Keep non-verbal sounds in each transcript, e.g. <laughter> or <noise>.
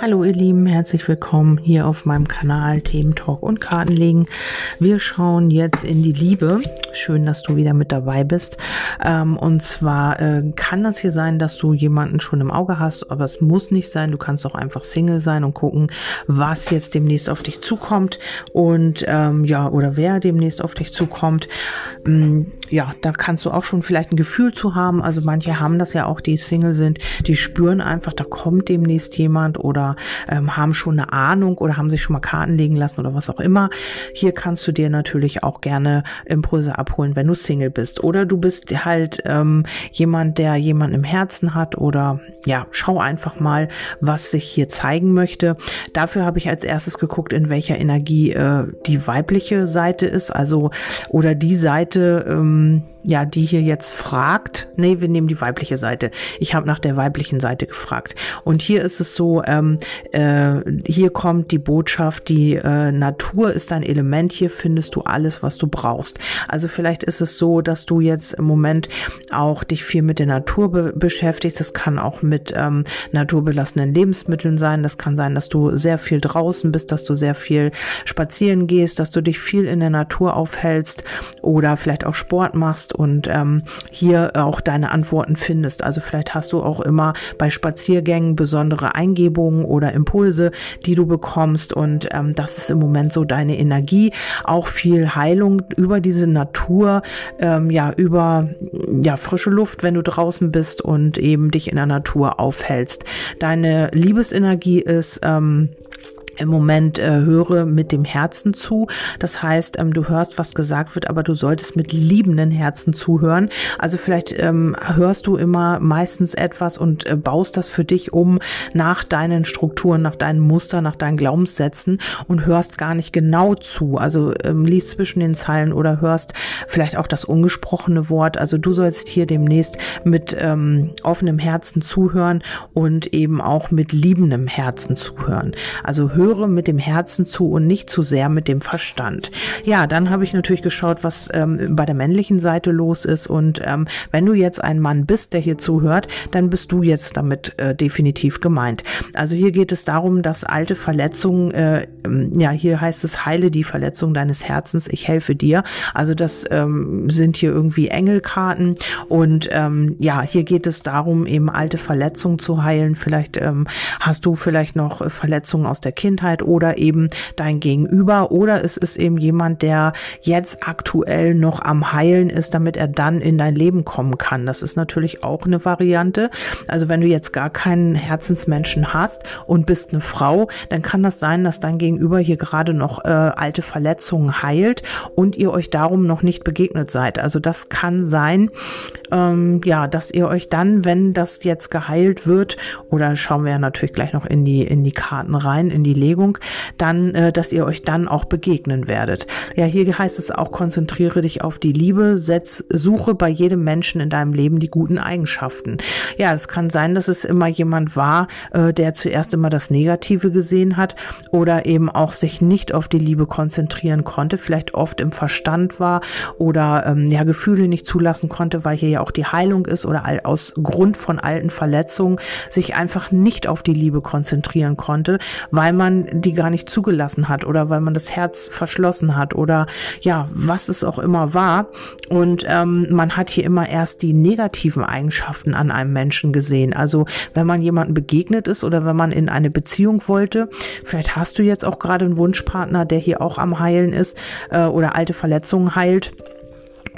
Hallo ihr Lieben, herzlich willkommen hier auf meinem Kanal Themen Talk und Kartenlegen. Wir schauen jetzt in die Liebe. Schön, dass du wieder mit dabei bist. Ähm, und zwar äh, kann das hier sein, dass du jemanden schon im Auge hast, aber es muss nicht sein. Du kannst auch einfach Single sein und gucken, was jetzt demnächst auf dich zukommt und ähm, ja oder wer demnächst auf dich zukommt. Ähm, ja, da kannst du auch schon vielleicht ein Gefühl zu haben. Also manche haben das ja auch, die Single sind, die spüren einfach, da kommt demnächst jemand oder ähm, haben schon eine Ahnung oder haben sich schon mal Karten legen lassen oder was auch immer. Hier kannst du dir natürlich auch gerne Impulse abholen, wenn du Single bist. Oder du bist halt ähm, jemand, der jemanden im Herzen hat oder ja, schau einfach mal, was sich hier zeigen möchte. Dafür habe ich als erstes geguckt, in welcher Energie äh, die weibliche Seite ist, also oder die Seite, ähm, ähm, ja, die hier jetzt fragt, nee, wir nehmen die weibliche Seite. Ich habe nach der weiblichen Seite gefragt. Und hier ist es so, ähm, äh, hier kommt die Botschaft, die äh, Natur ist ein Element, hier findest du alles, was du brauchst. Also vielleicht ist es so, dass du jetzt im Moment auch dich viel mit der Natur be beschäftigst. Das kann auch mit ähm, naturbelassenen Lebensmitteln sein. Das kann sein, dass du sehr viel draußen bist, dass du sehr viel spazieren gehst, dass du dich viel in der Natur aufhältst oder vielleicht auch Sport Sport machst und ähm, hier auch deine Antworten findest. Also vielleicht hast du auch immer bei Spaziergängen besondere Eingebungen oder Impulse, die du bekommst und ähm, das ist im Moment so deine Energie. Auch viel Heilung über diese Natur, ähm, ja, über ja, frische Luft, wenn du draußen bist und eben dich in der Natur aufhältst. Deine Liebesenergie ist ähm, im Moment äh, höre mit dem Herzen zu. Das heißt, ähm, du hörst, was gesagt wird, aber du solltest mit liebenden Herzen zuhören. Also vielleicht ähm, hörst du immer meistens etwas und äh, baust das für dich um nach deinen Strukturen, nach deinen Mustern, nach deinen Glaubenssätzen und hörst gar nicht genau zu. Also ähm, liest zwischen den Zeilen oder hörst vielleicht auch das ungesprochene Wort. Also du sollst hier demnächst mit ähm, offenem Herzen zuhören und eben auch mit liebendem Herzen zuhören. Also hör höre mit dem Herzen zu und nicht zu sehr mit dem Verstand. Ja, dann habe ich natürlich geschaut, was ähm, bei der männlichen Seite los ist. Und ähm, wenn du jetzt ein Mann bist, der hier zuhört, dann bist du jetzt damit äh, definitiv gemeint. Also hier geht es darum, dass alte Verletzungen, äh, ähm, ja, hier heißt es, heile die Verletzung deines Herzens, ich helfe dir. Also das ähm, sind hier irgendwie Engelkarten. Und ähm, ja, hier geht es darum, eben alte Verletzungen zu heilen. Vielleicht ähm, hast du vielleicht noch Verletzungen aus der Kindheit Kindheit oder eben dein Gegenüber oder es ist eben jemand, der jetzt aktuell noch am Heilen ist, damit er dann in dein Leben kommen kann. Das ist natürlich auch eine Variante. Also wenn du jetzt gar keinen Herzensmenschen hast und bist eine Frau, dann kann das sein, dass dein Gegenüber hier gerade noch äh, alte Verletzungen heilt und ihr euch darum noch nicht begegnet seid. Also das kann sein, ähm, ja, dass ihr euch dann, wenn das jetzt geheilt wird, oder schauen wir ja natürlich gleich noch in die in die Karten rein, in die Legung, dann, äh, dass ihr euch dann auch begegnen werdet. Ja, hier heißt es auch, konzentriere dich auf die Liebe, setz, suche bei jedem Menschen in deinem Leben die guten Eigenschaften. Ja, es kann sein, dass es immer jemand war, äh, der zuerst immer das Negative gesehen hat oder eben auch sich nicht auf die Liebe konzentrieren konnte, vielleicht oft im Verstand war oder ähm, ja Gefühle nicht zulassen konnte, weil hier ja auch die Heilung ist oder aus Grund von alten Verletzungen sich einfach nicht auf die Liebe konzentrieren konnte, weil man man die gar nicht zugelassen hat oder weil man das Herz verschlossen hat oder ja, was es auch immer war. Und ähm, man hat hier immer erst die negativen Eigenschaften an einem Menschen gesehen. Also wenn man jemandem begegnet ist oder wenn man in eine Beziehung wollte, vielleicht hast du jetzt auch gerade einen Wunschpartner, der hier auch am Heilen ist äh, oder alte Verletzungen heilt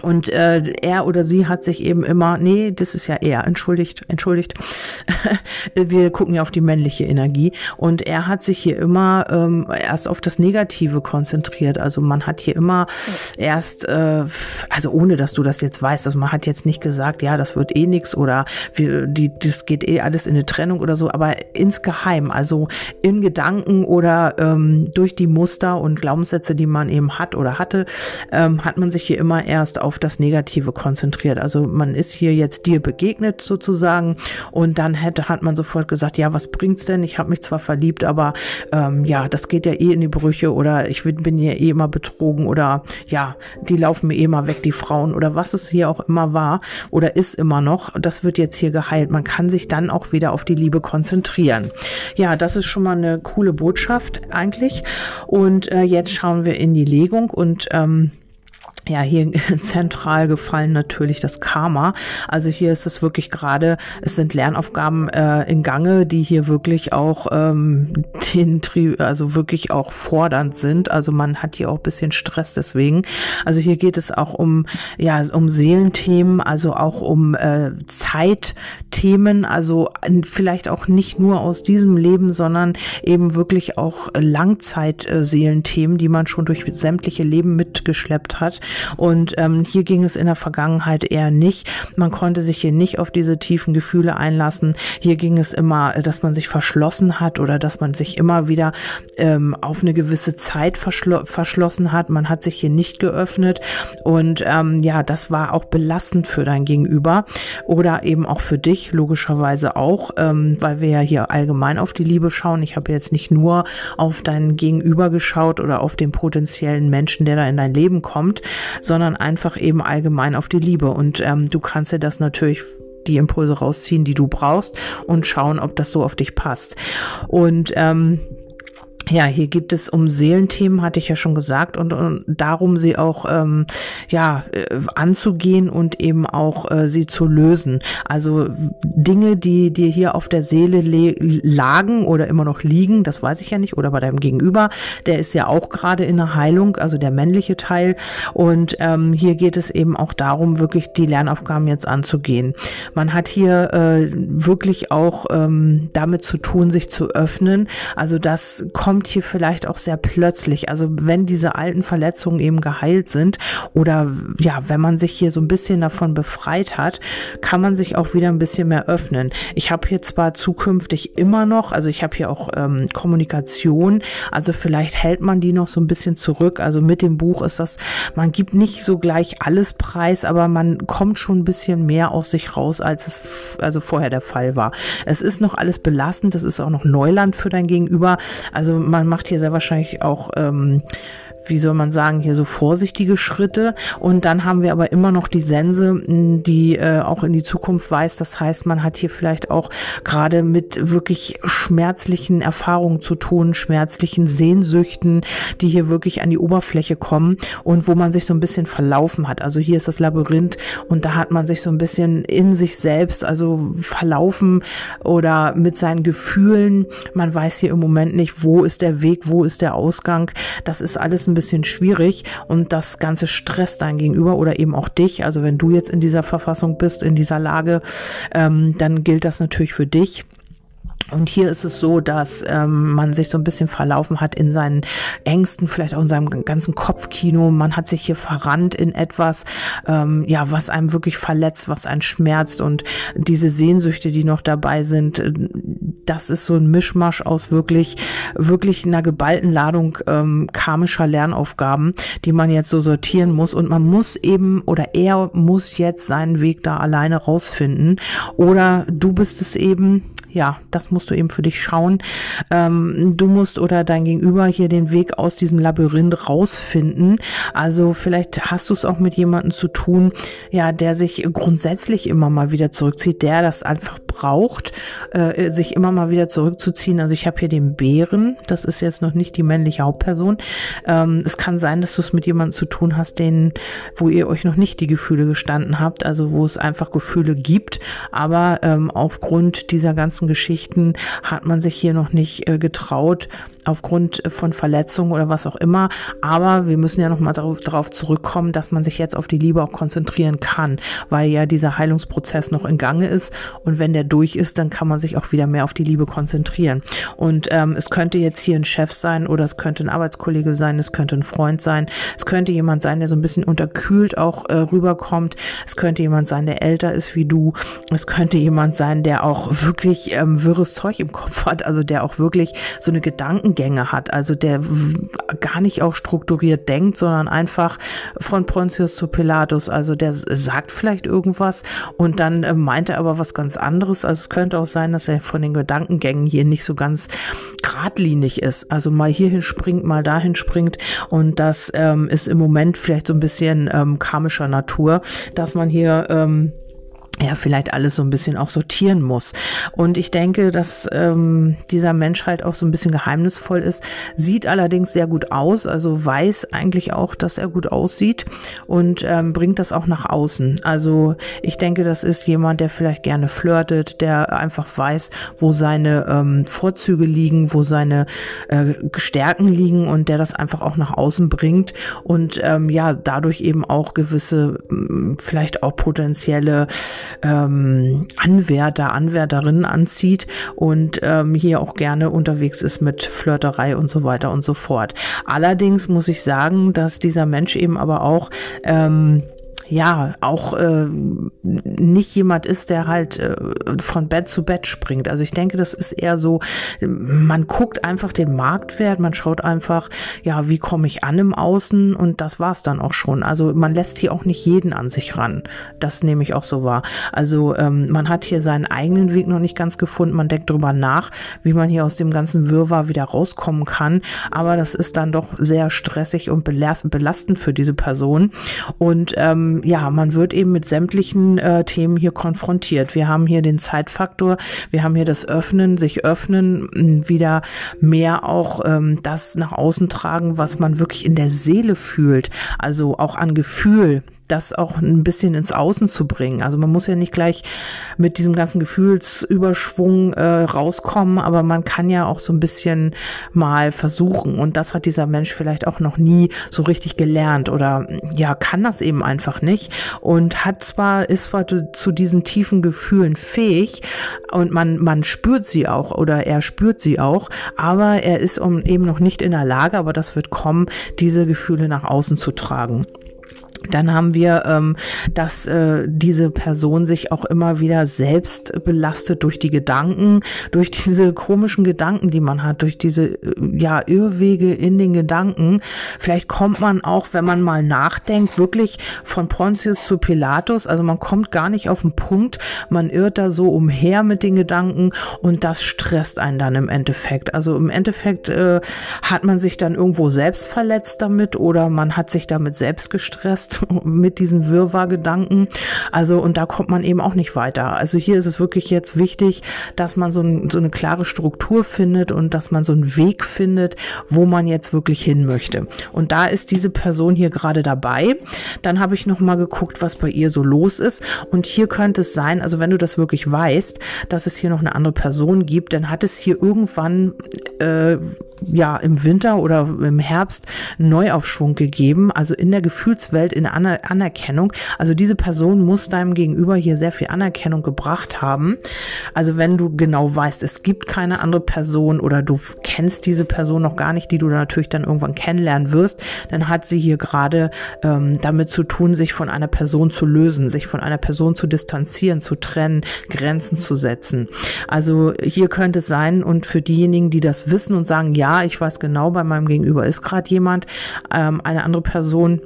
und äh, er oder sie hat sich eben immer, nee, das ist ja er, entschuldigt, entschuldigt. <laughs> Wir gucken ja auf die männliche Energie. Und er hat sich hier immer ähm, erst auf das Negative konzentriert. Also man hat hier immer erst, äh, also ohne dass du das jetzt weißt, also man hat jetzt nicht gesagt, ja, das wird eh nix oder wir, die, das geht eh alles in eine Trennung oder so, aber insgeheim, also in Gedanken oder ähm, durch die Muster und Glaubenssätze, die man eben hat oder hatte, ähm, hat man sich hier immer erst auf auf das Negative konzentriert. Also man ist hier jetzt dir begegnet sozusagen und dann hätte, hat man sofort gesagt, ja, was bringt's denn? Ich habe mich zwar verliebt, aber ähm, ja, das geht ja eh in die Brüche oder ich bin ja eh immer betrogen oder ja, die laufen mir eh mal weg, die Frauen oder was es hier auch immer war oder ist immer noch. Das wird jetzt hier geheilt. Man kann sich dann auch wieder auf die Liebe konzentrieren. Ja, das ist schon mal eine coole Botschaft eigentlich. Und äh, jetzt schauen wir in die Legung und ähm, ja, hier <laughs> zentral gefallen natürlich das Karma. Also hier ist es wirklich gerade, es sind Lernaufgaben äh, in Gange, die hier wirklich auch ähm, den, also wirklich auch fordernd sind. Also man hat hier auch bisschen Stress deswegen. Also hier geht es auch um ja um Seelenthemen, also auch um äh, Zeitthemen. Also vielleicht auch nicht nur aus diesem Leben, sondern eben wirklich auch Langzeitseelenthemen, die man schon durch sämtliche Leben mitgeschleppt hat. Und ähm, hier ging es in der Vergangenheit eher nicht. Man konnte sich hier nicht auf diese tiefen Gefühle einlassen. Hier ging es immer, dass man sich verschlossen hat oder dass man sich immer wieder ähm, auf eine gewisse Zeit verschlo verschlossen hat. Man hat sich hier nicht geöffnet. Und ähm, ja, das war auch belastend für dein Gegenüber oder eben auch für dich, logischerweise auch, ähm, weil wir ja hier allgemein auf die Liebe schauen. Ich habe jetzt nicht nur auf dein Gegenüber geschaut oder auf den potenziellen Menschen, der da in dein Leben kommt, sondern einfach eben allgemein auf die Liebe. Und ähm, du kannst dir das natürlich die Impulse rausziehen, die du brauchst und schauen, ob das so auf dich passt. Und ähm, ja, hier gibt es um Seelenthemen, hatte ich ja schon gesagt, und, und darum sie auch ähm, ja äh, anzugehen und eben auch äh, sie zu lösen. Also Dinge, die dir hier auf der Seele lagen oder immer noch liegen, das weiß ich ja nicht, oder bei deinem Gegenüber, der ist ja auch gerade in der Heilung, also der männliche Teil. Und ähm, hier geht es eben auch darum, wirklich die Lernaufgaben jetzt anzugehen. Man hat hier äh, wirklich auch ähm, damit zu tun, sich zu öffnen. Also das kommt kommt hier vielleicht auch sehr plötzlich. Also wenn diese alten Verletzungen eben geheilt sind oder ja, wenn man sich hier so ein bisschen davon befreit hat, kann man sich auch wieder ein bisschen mehr öffnen. Ich habe hier zwar zukünftig immer noch, also ich habe hier auch ähm, Kommunikation, also vielleicht hält man die noch so ein bisschen zurück. Also mit dem Buch ist das, man gibt nicht so gleich alles preis, aber man kommt schon ein bisschen mehr aus sich raus, als es also vorher der Fall war. Es ist noch alles belastend, es ist auch noch Neuland für dein Gegenüber. Also man macht hier sehr wahrscheinlich auch ähm, wie soll man sagen, hier so vorsichtige Schritte. Und dann haben wir aber immer noch die Sense, die äh, auch in die Zukunft weist. Das heißt, man hat hier vielleicht auch gerade mit wirklich schmerzlichen Erfahrungen zu tun, schmerzlichen Sehnsüchten, die hier wirklich an die Oberfläche kommen und wo man sich so ein bisschen verlaufen hat. Also hier ist das Labyrinth und da hat man sich so ein bisschen in sich selbst, also verlaufen oder mit seinen Gefühlen. Man weiß hier im Moment nicht, wo ist der Weg, wo ist der Ausgang. Das ist alles ein bisschen schwierig und das Ganze stresst dein Gegenüber oder eben auch dich. Also wenn du jetzt in dieser Verfassung bist, in dieser Lage, ähm, dann gilt das natürlich für dich. Und hier ist es so, dass ähm, man sich so ein bisschen verlaufen hat in seinen Ängsten, vielleicht auch in seinem ganzen Kopfkino. Man hat sich hier verrannt in etwas, ähm, ja, was einem wirklich verletzt, was einen schmerzt. Und diese Sehnsüchte, die noch dabei sind, das ist so ein Mischmasch aus wirklich, wirklich einer geballten Ladung ähm, karmischer Lernaufgaben, die man jetzt so sortieren muss. Und man muss eben, oder er muss jetzt seinen Weg da alleine rausfinden. Oder du bist es eben, ja, das musst du eben für dich schauen. Ähm, du musst oder dein Gegenüber hier den Weg aus diesem Labyrinth rausfinden. Also vielleicht hast du es auch mit jemandem zu tun, ja, der sich grundsätzlich immer mal wieder zurückzieht, der das einfach braucht, äh, sich immer mal wieder zurückzuziehen. Also ich habe hier den Bären, das ist jetzt noch nicht die männliche Hauptperson. Ähm, es kann sein, dass du es mit jemandem zu tun hast, den, wo ihr euch noch nicht die Gefühle gestanden habt, also wo es einfach Gefühle gibt, aber ähm, aufgrund dieser ganzen Geschichten hat man sich hier noch nicht äh, getraut, aufgrund von Verletzungen oder was auch immer. Aber wir müssen ja nochmal darauf, darauf zurückkommen, dass man sich jetzt auf die Liebe auch konzentrieren kann, weil ja dieser Heilungsprozess noch in Gange ist. Und wenn der der durch ist, dann kann man sich auch wieder mehr auf die Liebe konzentrieren. Und ähm, es könnte jetzt hier ein Chef sein oder es könnte ein Arbeitskollege sein, es könnte ein Freund sein, es könnte jemand sein, der so ein bisschen unterkühlt auch äh, rüberkommt, es könnte jemand sein, der älter ist wie du, es könnte jemand sein, der auch wirklich ähm, wirres Zeug im Kopf hat, also der auch wirklich so eine Gedankengänge hat, also der gar nicht auch strukturiert denkt, sondern einfach von Pontius zu Pilatus, also der sagt vielleicht irgendwas und dann äh, meint er aber was ganz anderes, also es könnte auch sein, dass er von den Gedankengängen hier nicht so ganz geradlinig ist, also mal hierhin springt, mal dahin springt und das ähm, ist im Moment vielleicht so ein bisschen ähm, karmischer Natur, dass man hier ähm, ja, vielleicht alles so ein bisschen auch sortieren muss. Und ich denke, dass ähm, dieser Mensch halt auch so ein bisschen geheimnisvoll ist, sieht allerdings sehr gut aus, also weiß eigentlich auch, dass er gut aussieht und ähm, bringt das auch nach außen. Also ich denke, das ist jemand, der vielleicht gerne flirtet, der einfach weiß, wo seine ähm, Vorzüge liegen, wo seine äh, Stärken liegen und der das einfach auch nach außen bringt und ähm, ja, dadurch eben auch gewisse, vielleicht auch potenzielle ähm, Anwärter, Anwärterinnen anzieht und ähm, hier auch gerne unterwegs ist mit Flirterei und so weiter und so fort. Allerdings muss ich sagen, dass dieser Mensch eben aber auch ähm, ja auch äh, nicht jemand ist, der halt äh, von Bett zu Bett springt. Also ich denke, das ist eher so, man guckt einfach den Marktwert, man schaut einfach, ja, wie komme ich an im Außen und das war's dann auch schon. Also man lässt hier auch nicht jeden an sich ran. Das nehme ich auch so wahr. Also ähm, man hat hier seinen eigenen Weg noch nicht ganz gefunden. Man denkt drüber nach, wie man hier aus dem ganzen Wirrwarr wieder rauskommen kann. Aber das ist dann doch sehr stressig und belastend für diese Person. Und ähm, ja, man wird eben mit sämtlichen äh, Themen hier konfrontiert. Wir haben hier den Zeitfaktor, wir haben hier das Öffnen, sich öffnen, wieder mehr auch ähm, das nach außen tragen, was man wirklich in der Seele fühlt, also auch an Gefühl das auch ein bisschen ins Außen zu bringen. Also man muss ja nicht gleich mit diesem ganzen Gefühlsüberschwung äh, rauskommen, aber man kann ja auch so ein bisschen mal versuchen. Und das hat dieser Mensch vielleicht auch noch nie so richtig gelernt oder ja, kann das eben einfach nicht und hat zwar, ist zwar zu diesen tiefen Gefühlen fähig und man, man spürt sie auch oder er spürt sie auch, aber er ist eben noch nicht in der Lage, aber das wird kommen, diese Gefühle nach außen zu tragen. Dann haben wir, ähm, dass äh, diese Person sich auch immer wieder selbst belastet durch die Gedanken, durch diese komischen Gedanken, die man hat, durch diese äh, ja Irrwege in den Gedanken. Vielleicht kommt man auch, wenn man mal nachdenkt, wirklich von Pontius zu Pilatus. Also man kommt gar nicht auf den Punkt, man irrt da so umher mit den Gedanken und das stresst einen dann im Endeffekt. Also im Endeffekt äh, hat man sich dann irgendwo selbst verletzt damit oder man hat sich damit selbst gestresst mit diesen Wirrwarr-Gedanken. Also, und da kommt man eben auch nicht weiter. Also hier ist es wirklich jetzt wichtig, dass man so, ein, so eine klare Struktur findet und dass man so einen Weg findet, wo man jetzt wirklich hin möchte. Und da ist diese Person hier gerade dabei. Dann habe ich nochmal geguckt, was bei ihr so los ist. Und hier könnte es sein, also wenn du das wirklich weißt, dass es hier noch eine andere Person gibt, dann hat es hier irgendwann äh, ja im Winter oder im Herbst Neuaufschwung gegeben, also in der Gefühlswelt, in Aner Anerkennung. Also diese Person muss deinem Gegenüber hier sehr viel Anerkennung gebracht haben. Also wenn du genau weißt, es gibt keine andere Person oder du kennst diese Person noch gar nicht, die du natürlich dann irgendwann kennenlernen wirst, dann hat sie hier gerade ähm, damit zu tun, sich von einer Person zu lösen, sich von einer Person zu distanzieren, zu trennen, Grenzen zu setzen. Also hier könnte es sein und für diejenigen, die das wissen und sagen, ja, ich weiß genau, bei meinem Gegenüber ist gerade jemand, ähm, eine andere Person,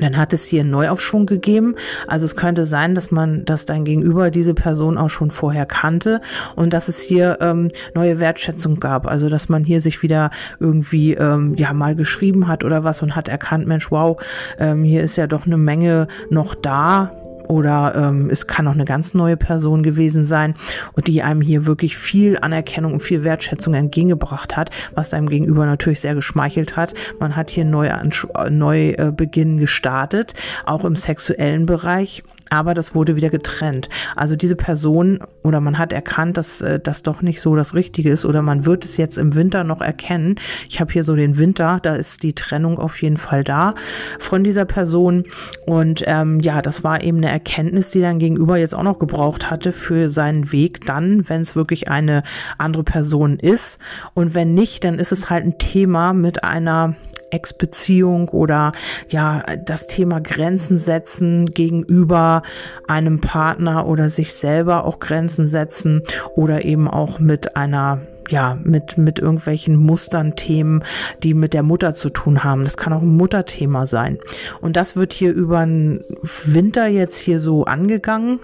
dann hat es hier einen Neuaufschwung gegeben. Also es könnte sein, dass man, dass dein Gegenüber diese Person auch schon vorher kannte und dass es hier ähm, neue Wertschätzung gab. Also dass man hier sich wieder irgendwie ähm, ja mal geschrieben hat oder was und hat erkannt, Mensch, wow, ähm, hier ist ja doch eine Menge noch da oder ähm, es kann auch eine ganz neue Person gewesen sein und die einem hier wirklich viel Anerkennung und viel Wertschätzung entgegengebracht hat, was einem gegenüber natürlich sehr geschmeichelt hat. Man hat hier neu, neu äh, Beginn gestartet, auch im sexuellen Bereich aber das wurde wieder getrennt. Also diese Person oder man hat erkannt, dass äh, das doch nicht so das Richtige ist oder man wird es jetzt im Winter noch erkennen. Ich habe hier so den Winter, da ist die Trennung auf jeden Fall da von dieser Person und ähm, ja, das war eben eine Erkenntnis, die dann gegenüber jetzt auch noch gebraucht hatte für seinen Weg dann, wenn es wirklich eine andere Person ist und wenn nicht, dann ist es halt ein Thema mit einer Ex-Beziehung oder ja, das Thema Grenzen setzen gegenüber einem Partner oder sich selber auch Grenzen setzen oder eben auch mit einer ja, mit, mit irgendwelchen Mustern, Themen, die mit der Mutter zu tun haben. Das kann auch ein Mutterthema sein. Und das wird hier über den Winter jetzt hier so angegangen.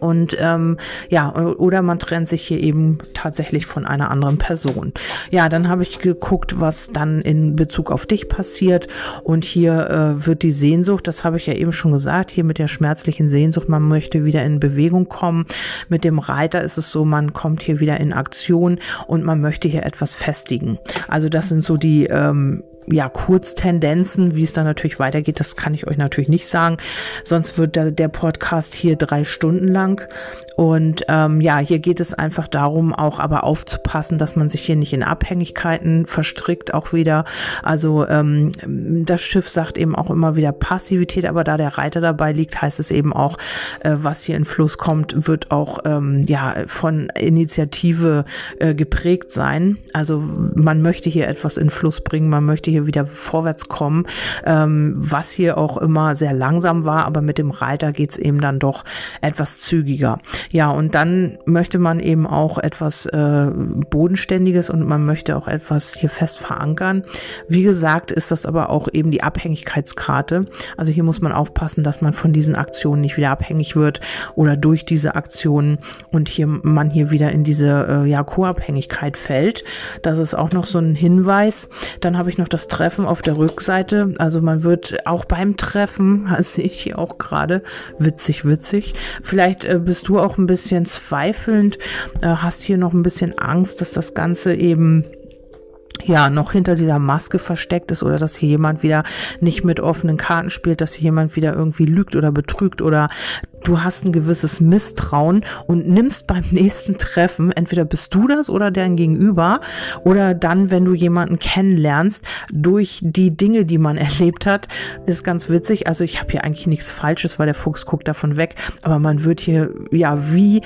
Und ähm, ja, oder man trennt sich hier eben tatsächlich von einer anderen Person. Ja, dann habe ich geguckt, was dann in Bezug auf dich passiert. Und hier äh, wird die Sehnsucht, das habe ich ja eben schon gesagt, hier mit der schmerzlichen Sehnsucht, man möchte wieder in Bewegung kommen. Mit dem Reiter ist es so, man kommt hier wieder in Aktion und man möchte hier etwas festigen. Also das sind so die ähm, ja, Kurztendenzen, wie es dann natürlich weitergeht, das kann ich euch natürlich nicht sagen. Sonst wird der, der Podcast hier drei Stunden lang. Und ähm, ja, hier geht es einfach darum, auch aber aufzupassen, dass man sich hier nicht in Abhängigkeiten verstrickt, auch wieder. Also ähm, das Schiff sagt eben auch immer wieder Passivität, aber da der Reiter dabei liegt, heißt es eben auch, äh, was hier in Fluss kommt, wird auch ähm, ja von Initiative äh, geprägt sein. Also man möchte hier etwas in Fluss bringen, man möchte hier wieder vorwärts kommen, ähm, was hier auch immer sehr langsam war, aber mit dem Reiter geht's eben dann doch etwas zügiger. Ja, und dann möchte man eben auch etwas äh, Bodenständiges und man möchte auch etwas hier fest verankern. Wie gesagt, ist das aber auch eben die Abhängigkeitskarte. Also hier muss man aufpassen, dass man von diesen Aktionen nicht wieder abhängig wird oder durch diese Aktionen und hier man hier wieder in diese äh, ja, Co-Abhängigkeit fällt. Das ist auch noch so ein Hinweis. Dann habe ich noch das Treffen auf der Rückseite. Also man wird auch beim Treffen, das <laughs> sehe ich hier auch gerade, witzig, witzig. Vielleicht äh, bist du auch ein bisschen zweifelnd, äh, hast hier noch ein bisschen Angst, dass das Ganze eben ja noch hinter dieser Maske versteckt ist oder dass hier jemand wieder nicht mit offenen Karten spielt, dass hier jemand wieder irgendwie lügt oder betrügt oder du hast ein gewisses Misstrauen und nimmst beim <laughs> nächsten Treffen, entweder bist du das oder dein Gegenüber oder dann, wenn du jemanden kennenlernst, durch die Dinge, die man <laughs> erlebt hat, ist ganz witzig. Also ich habe hier eigentlich nichts Falsches, weil der Fuchs guckt davon weg, aber man wird hier ja wie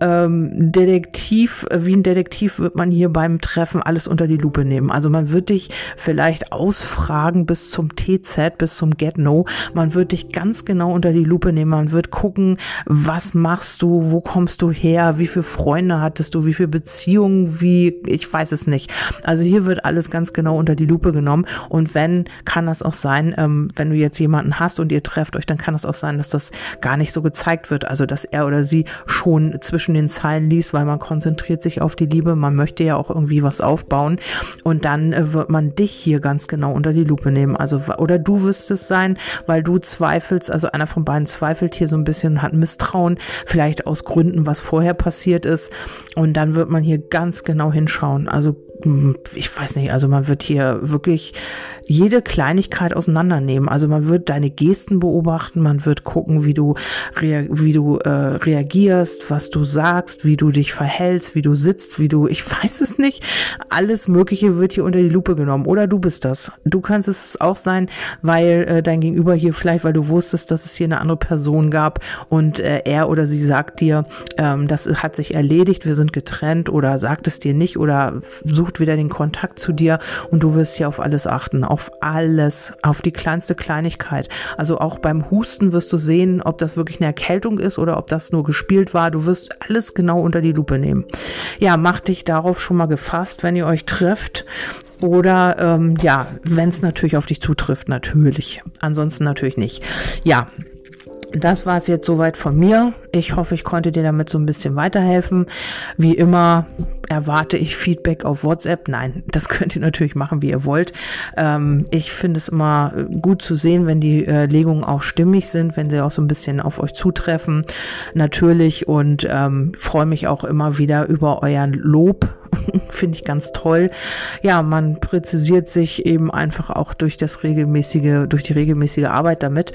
ähm, Detektiv, wie ein Detektiv wird man hier beim Treffen alles unter die Lupe nehmen. Also man wird dich vielleicht ausfragen bis zum TZ, bis zum Get No. Man wird dich ganz genau unter die Lupe nehmen. Man wird gucken, was machst du, wo kommst du her, wie viele Freunde hattest du, wie viele Beziehungen, wie, ich weiß es nicht. Also hier wird alles ganz genau unter die Lupe genommen. Und wenn, kann das auch sein, ähm, wenn du jetzt jemanden hast und ihr trefft euch, dann kann es auch sein, dass das gar nicht so gezeigt wird. Also dass er oder sie schon zwischen zwischen den Zeilen liest, weil man konzentriert sich auf die Liebe, man möchte ja auch irgendwie was aufbauen und dann äh, wird man dich hier ganz genau unter die Lupe nehmen. Also oder du wirst es sein, weil du zweifelst, also einer von beiden zweifelt hier so ein bisschen, hat Misstrauen, vielleicht aus Gründen, was vorher passiert ist und dann wird man hier ganz genau hinschauen. Also ich weiß nicht, also man wird hier wirklich jede Kleinigkeit auseinandernehmen. Also man wird deine Gesten beobachten, man wird gucken, wie du, wie du äh, reagierst, was du sagst, wie du dich verhältst, wie du sitzt, wie du, ich <laughs> weiß es nicht. Alles Mögliche wird hier unter die Lupe genommen. Oder du bist das. Du kannst es auch sein, weil äh, dein Gegenüber hier vielleicht, weil du wusstest, dass es hier eine andere Person gab und äh, er oder sie sagt dir, ähm, das hat sich erledigt, wir sind getrennt oder sagt es dir nicht oder sucht wieder den Kontakt zu dir und du wirst hier auf alles achten, auf auf alles, auf die kleinste Kleinigkeit. Also auch beim Husten wirst du sehen, ob das wirklich eine Erkältung ist oder ob das nur gespielt war. Du wirst alles genau unter die Lupe nehmen. Ja, mach dich darauf schon mal gefasst, wenn ihr euch trifft. Oder ähm, ja, wenn es natürlich auf dich zutrifft, natürlich. Ansonsten natürlich nicht. Ja, das war es jetzt soweit von mir. Ich hoffe, ich konnte dir damit so ein bisschen weiterhelfen. Wie immer erwarte ich Feedback auf WhatsApp. Nein, das <laughs> könnt ihr natürlich machen, wie ihr wollt. Ähm, ich finde es immer gut zu sehen, wenn die äh, Legungen auch stimmig sind, wenn sie auch so ein bisschen auf euch zutreffen. Natürlich und ähm, freue mich auch immer wieder über euren Lob <laughs> Finde ich ganz toll. Ja, man präzisiert sich eben einfach auch durch das regelmäßige, durch die regelmäßige Arbeit damit.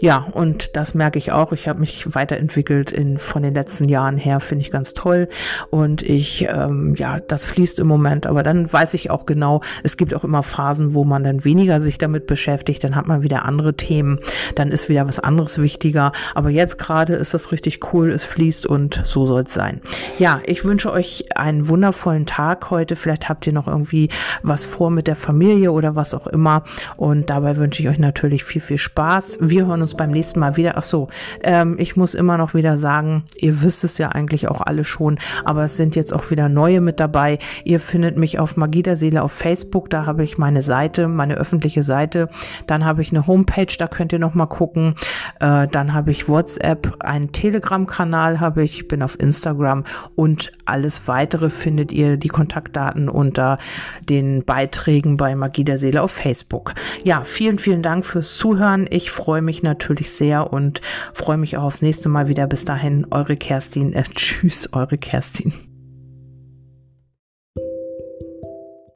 Ja, und das merke ich auch. Ich habe mich weiterentwickelt in, von den letzten Jahren her, finde ich ganz toll. Und ich, ähm, ja, das fließt im Moment. Aber dann weiß ich auch genau, es gibt auch immer Phasen, wo man dann weniger sich damit beschäftigt. Dann hat man wieder andere Themen. Dann ist wieder was anderes wichtiger. Aber jetzt gerade ist das richtig cool. Es fließt und so soll es sein. Ja, ich wünsche euch einen wundervollen Tag heute. Vielleicht habt ihr noch irgendwie was vor mit der Familie oder was auch immer. Und dabei wünsche ich euch natürlich viel, viel Spaß. Wir hören uns beim nächsten Mal wieder. Ach so, ähm, ich muss immer noch wieder sagen, ihr wisst es ja eigentlich auch alle schon, aber es sind jetzt auch wieder neue mit dabei. Ihr findet mich auf Magie der Seele auf Facebook. Da habe ich meine Seite, meine öffentliche Seite. Dann habe ich eine Homepage, da könnt ihr noch mal gucken. Äh, dann habe ich WhatsApp, einen Telegram-Kanal habe ich, bin auf Instagram und alles weitere findet ihr die Kontaktdaten unter den Beiträgen bei Magie der Seele auf Facebook. Ja, vielen, vielen Dank fürs Zuhören. Ich freue mich natürlich sehr und freue mich auch aufs nächste Mal wieder. Bis dahin, eure Kerstin. Äh, tschüss, eure Kerstin.